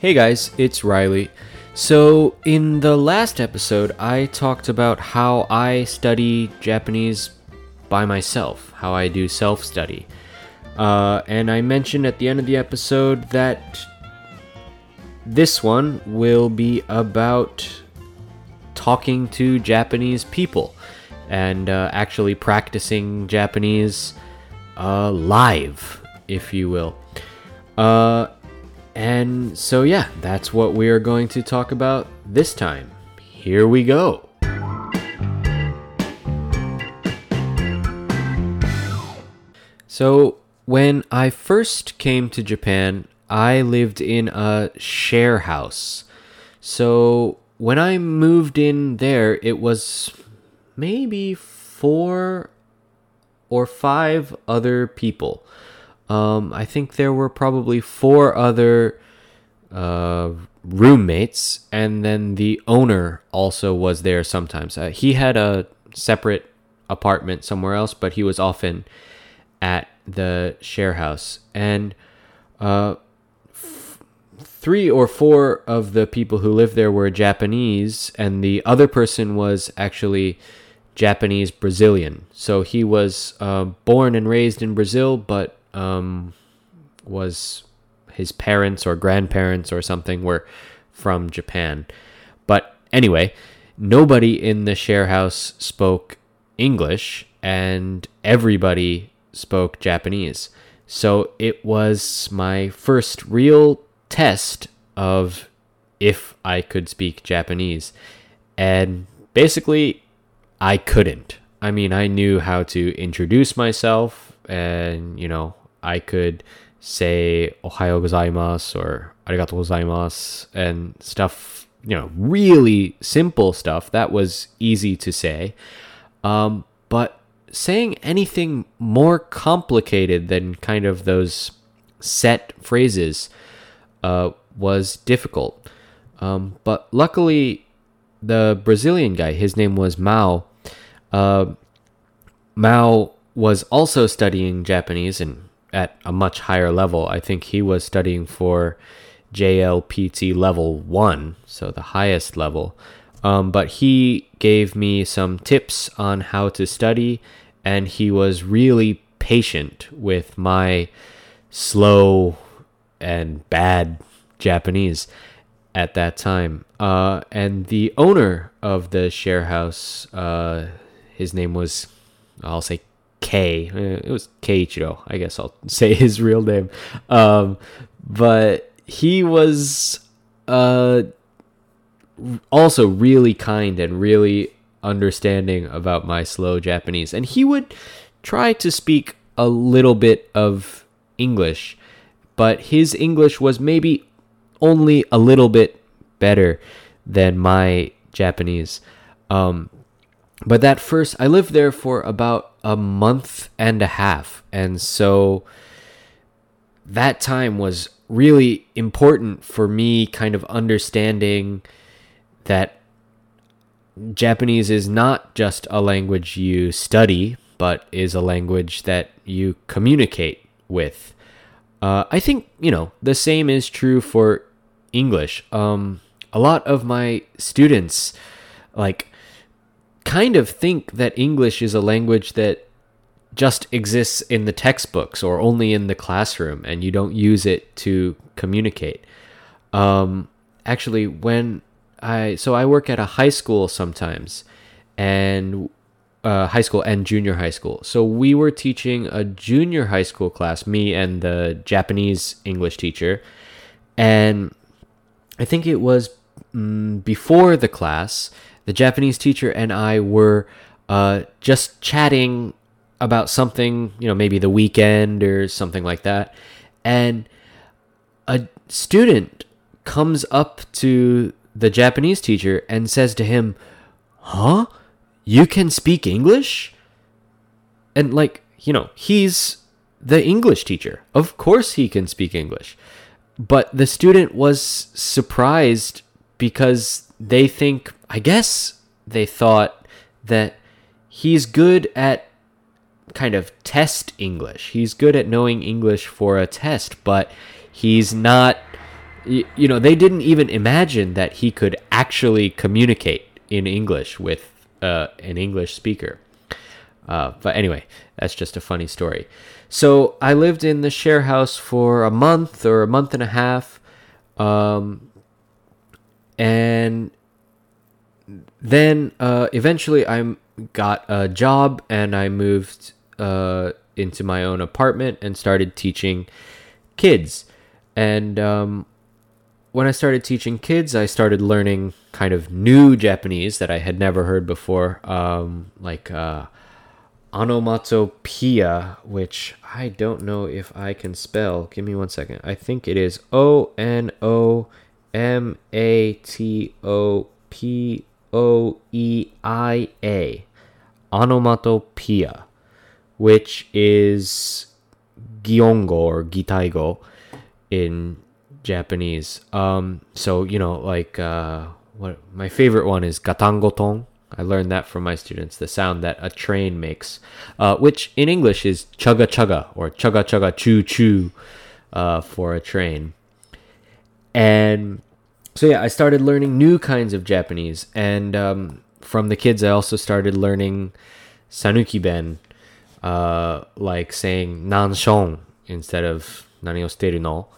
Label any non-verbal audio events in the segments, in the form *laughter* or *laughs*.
Hey guys, it's Reilly. So, in the last episode, I talked about how I study Japanese by myself, how I do self study. Uh, and I mentioned at the end of the episode that this one will be about talking to Japanese people and uh, actually practicing Japanese uh, live, if you will. Uh, and so, yeah, that's what we are going to talk about this time. Here we go. So, when I first came to Japan, I lived in a share house. So, when I moved in there, it was maybe four or five other people. Um, I think there were probably four other uh, roommates, and then the owner also was there sometimes. Uh, he had a separate apartment somewhere else, but he was often at the share house. And uh, f- three or four of the people who lived there were Japanese, and the other person was actually Japanese Brazilian. So he was uh, born and raised in Brazil, but um, was his parents or grandparents or something were from Japan. But anyway, nobody in the share house spoke English and everybody spoke Japanese. So it was my first real test of if I could speak Japanese. And basically, I couldn't. I mean, I knew how to introduce myself and, you know, I could say ohayo gozaimasu or arigato gozaimasu and stuff, you know, really simple stuff that was easy to say. Um, but saying anything more complicated than kind of those set phrases uh, was difficult. Um, but luckily, the Brazilian guy, his name was Mao. Uh, Mao was also studying Japanese and at a much higher level. I think he was studying for JLPT level one, so the highest level. Um, but he gave me some tips on how to study, and he was really patient with my slow and bad Japanese at that time. Uh, and the owner of the share house, uh, his name was, I'll say K. Uh, it was Keiichiro. I guess I'll *laughs* say his real name. Um, but he was uh, also really kind and really understanding about my slow Japanese. And he would try to speak a little bit of English, but his English was maybe only a little bit better than my Japanese. Um, but that first, I lived there for about a month and a half. And so that time was really important for me kind of understanding that Japanese is not just a language you study, but is a language that you communicate with. Uh, I think, you know, the same is true for English. Um, a lot of my students, like, kind of think that English is a language that just exists in the textbooks or only in the classroom and you don't use it to communicate. Um, actually, when I so I work at a high school sometimes, and uh, high school and junior high school. So we were teaching a junior high school class, me and the Japanese English teacher, and I think it was mm, before the class the Japanese teacher and I were uh, just chatting about something, you know, maybe the weekend or something like that. And a student comes up to the Japanese teacher and says to him, Huh? You can speak English? And, like, you know, he's the English teacher. Of course he can speak English. But the student was surprised because they think I guess they thought that he's good at kind of test English. He's good at knowing English for a test, but he's not you, know, they didn't even imagine that he could actually communicate in English with uh, an English speaker. Uh, but anyway, that's just a funny story. So I lived in the share house for a month or a month and a half. Um, and then uh, eventually I got a job and I moved uh, into my own apartment and started teaching kids. And um, when I started teaching kids, I started learning kind of new Japanese that I had never heard before, um, like uh, onomatopoeia, which I don't know if I can spell. Give me one second. I think it is O N O M A T O P O E I A. Onomatopoeia, which is giongo or gitaigo in Japanese. Um, so you know, like uh, what my favorite one is gatangoton. I learned that from my students. The sound that a train makes, uh, which in English is chugga chugga or chugga chugga choo choo uh, for a train. And so yeah, I started learning new kinds of Japanese, and um, from the kids, I also started learning sanuki ben, uh, like saying nanshon instead of nani o no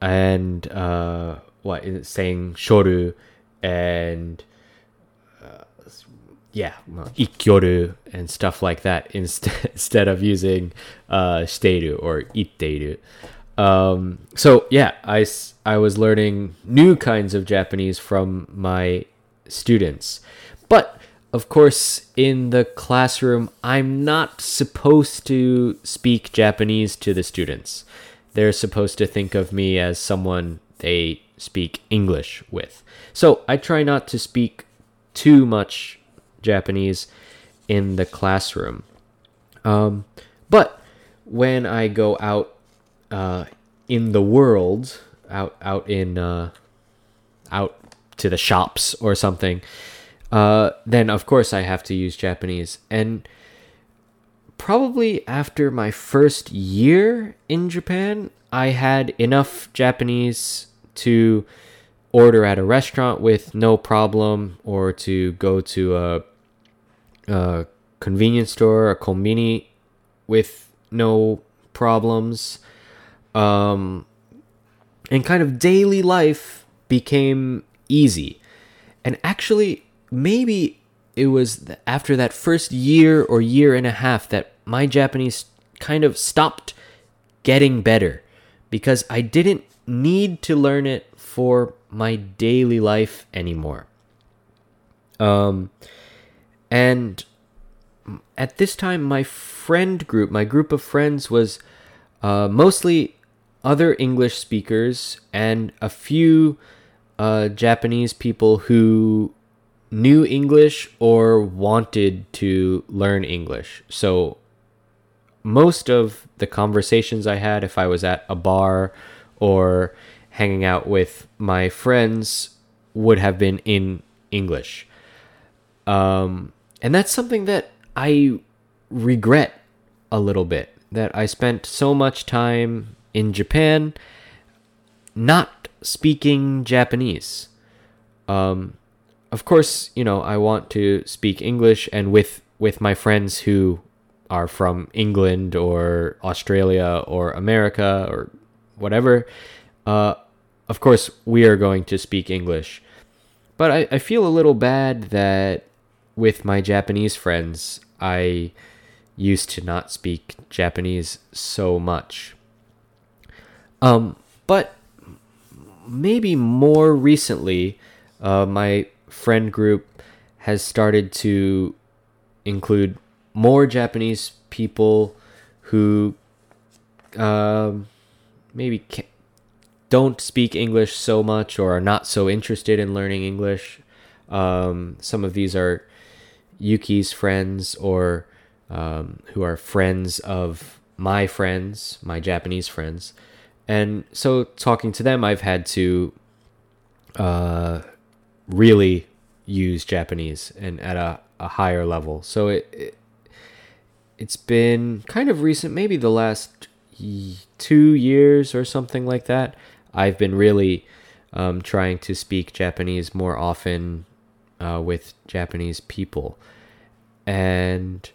and uh, what saying shoru and uh, yeah ikkyoru and stuff like that instead *laughs* instead of using uh, shiteru or itteru. Um, so yeah, I, I was learning new kinds of Japanese from my students. But of course, in the classroom, I'm not supposed to speak Japanese to the students they're supposed to think of me as someone they speak English with. So I try not to speak too much Japanese in the classroom. Um, but when I go out uh, in the world, out out in uh, out to the shops or something, uh, then of course I have to use Japanese. And probably after my first year in Japan, I had enough Japanese to order at a restaurant with no problem or to go to a, a convenience store, a konbini with no problems. Um, and kind of daily life became easy. And actually, maybe it was after that first year or year and a half that my Japanese kind of stopped getting better because I didn't need to learn it for my daily life anymore. Um, and at this time, my friend group, my group of friends, was uh, mostly other English speakers and a few uh, Japanese people who knew English or wanted to learn English. So most of the conversations I had, if I was at a bar or hanging out with my friends, would have been in English. Um, and that's something that I regret a little bit. That I spent so much time in Japan not speaking Japanese. Um, of course, you know, I want to speak English and with with my friends who are from England or Australia or America or whatever, uh, of course, we are going to speak English. But I, I feel a little bad that with my Japanese friends, I used to not speak Japanese so much. Um, but maybe more recently, uh, my friend group has started to include more Japanese people who um, maybe don't speak English so much or are not so interested in learning English. Um, some of these are Yuki's friends or um, who are friends of my friends, my Japanese friends. And so talking to them, I've had to uh, really use Japanese and at a, a higher level. So it, it it's been kind of recent, maybe the last two years or something like that. I've been really um, trying to speak Japanese more often uh, with Japanese people. And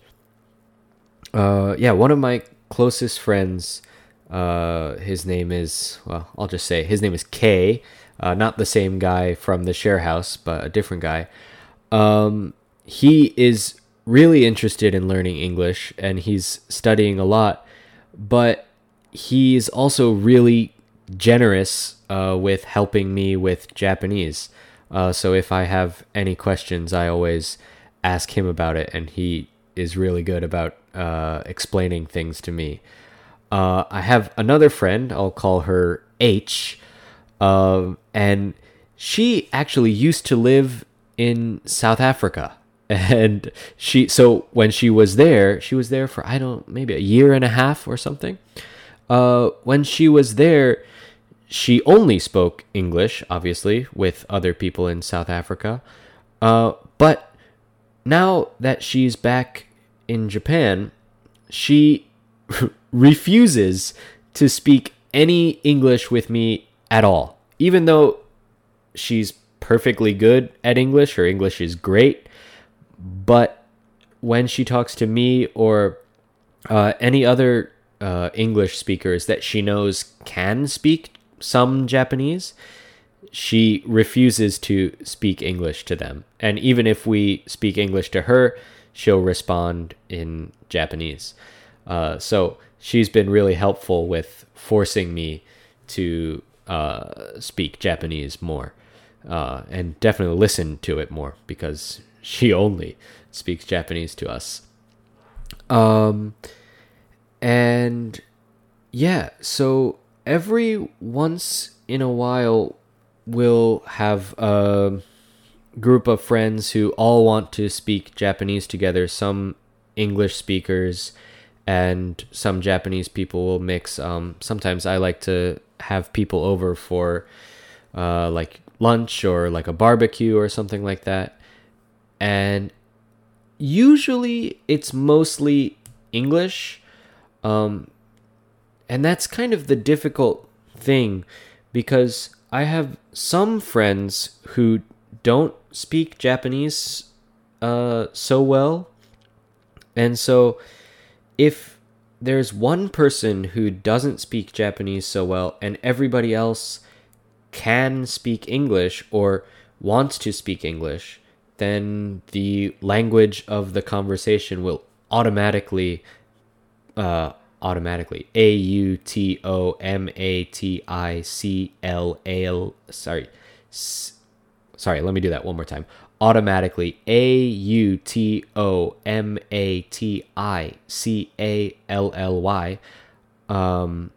uh, yeah, one of my closest friends, uh, his name is, well, I'll just say his name is Kay, uh, not the same guy from the share house, but a different guy. Um, he is really interested in learning English and he's studying a lot, but he's also really generous uh, with helping me with Japanese. Uh, so if I have any questions, I always ask him about it, and he is really good about uh, explaining things to me. Uh, I have another friend, I'll call her H, um, and she actually used to live in South Africa. *laughs* And she, so when she was there, she was there for, I don't, maybe a year and a half or something. Uh, when she was there, she only spoke English, obviously, with other people in South Africa. Uh, but now that she's back in Japan, she *laughs* refuses to speak any English with me at all. Even though she's perfectly good at English, her English is great, but when she talks to me or uh, any other uh, English speakers that she knows can speak some Japanese, she refuses to speak English to them. And even if we speak English to her, she'll respond in Japanese. Uh, so she's been really helpful with forcing me to uh, speak Japanese more uh, and definitely listen to it more because she only speaks Japanese to us. Um, and yeah, so every once in a while, we'll have a group of friends who all want to speak Japanese together. Some English speakers and some Japanese people will mix. Um, sometimes I like to have people over for uh, like lunch or like a barbecue or something like that. And usually it's mostly English. Um, and that's kind of the difficult thing because I have some friends who don't speak Japanese uh, so well. And so if there's one person who doesn't speak Japanese so well and everybody else can speak English or wants to speak English, then the language of the conversation will automatically uh, automatically a u t o m a t i c l a l sorry sorry let me do that one more time. Automatically a u t o m a t i c a l l y um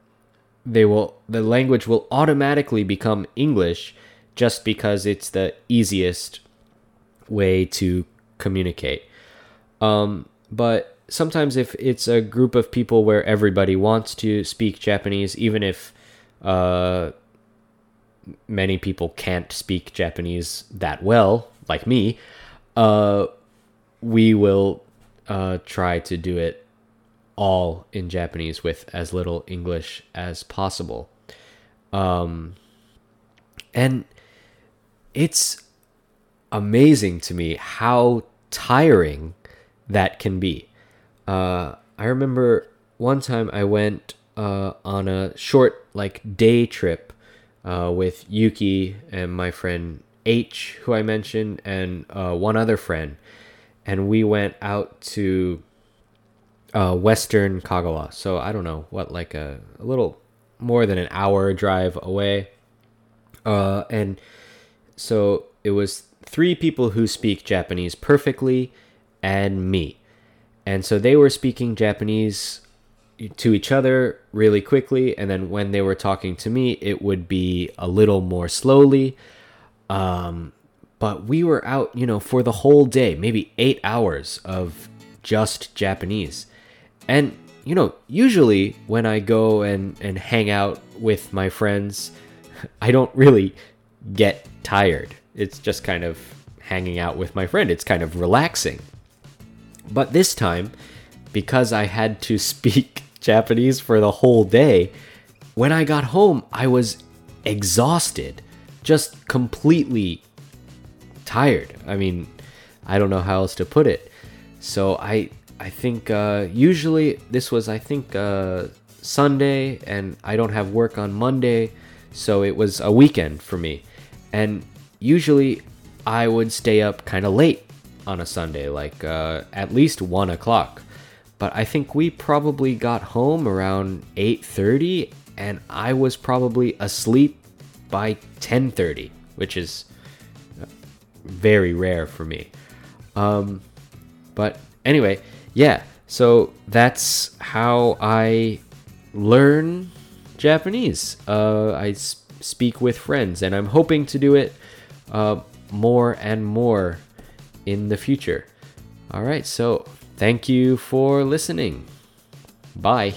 they will the language will automatically become english just because it's the easiest way to communicate. Um but sometimes if it's a group of people where everybody wants to speak Japanese, even if uh, many people can't speak Japanese that well, like me, uh, we will uh, try to do it all in Japanese with as little English as possible. Um, and it's amazing to me how tiring that can be uh, I remember one time I went uh, on a short like day trip uh, with Yuki and my friend H, who I mentioned, and uh, one other friend, and we went out to uh, Western Kagawa. So I don't know what, like a, a little more than an hour drive away. Uh, and so it was three people who speak Japanese perfectly, and me. And so they were speaking Japanese to each other really quickly. And then when they were talking to me, it would be a little more slowly. Um, but we were out, you know, for the whole day, maybe eight hours of just Japanese. And, you know, usually when I go and, and hang out with my friends, *laughs* I don't really get tired. It's just kind of hanging out with my friend. It's kind of relaxing. But this time, because I had to *laughs* speak Japanese for the whole day, when I got home, I was exhausted, just completely tired. I mean, I don't know how else to put it. So I I think uh, usually this was I think uh, Sunday, and I don't have work on Monday, so it was a weekend for me. And usually I would stay up kind of late on a Sunday, like uh, at least one o'clock. But I think we probably got home around eight thirty, and I was probably asleep by ten thirty, which is very rare for me. Um, but anyway, yeah. So that's how I learn Japanese. Uh, I speak with friends, and I'm hoping to do it uh, more and more in the future. All right, so thank you for listening. Bye.